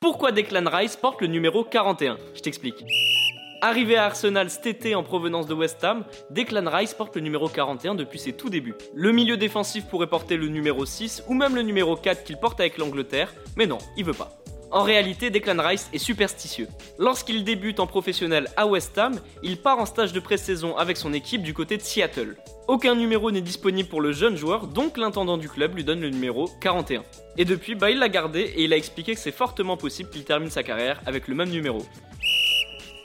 Pourquoi Declan Rice porte le numéro 41 Je t'explique. Arrivé à Arsenal cet été en provenance de West Ham, Declan Rice porte le numéro 41 depuis ses tout débuts. Le milieu défensif pourrait porter le numéro 6 ou même le numéro 4 qu'il porte avec l'Angleterre, mais non, il veut pas. En réalité, Declan Rice est superstitieux. Lorsqu'il débute en professionnel à West Ham, il part en stage de pré-saison avec son équipe du côté de Seattle. Aucun numéro n'est disponible pour le jeune joueur, donc l'intendant du club lui donne le numéro 41. Et depuis, bah, il l'a gardé et il a expliqué que c'est fortement possible qu'il termine sa carrière avec le même numéro.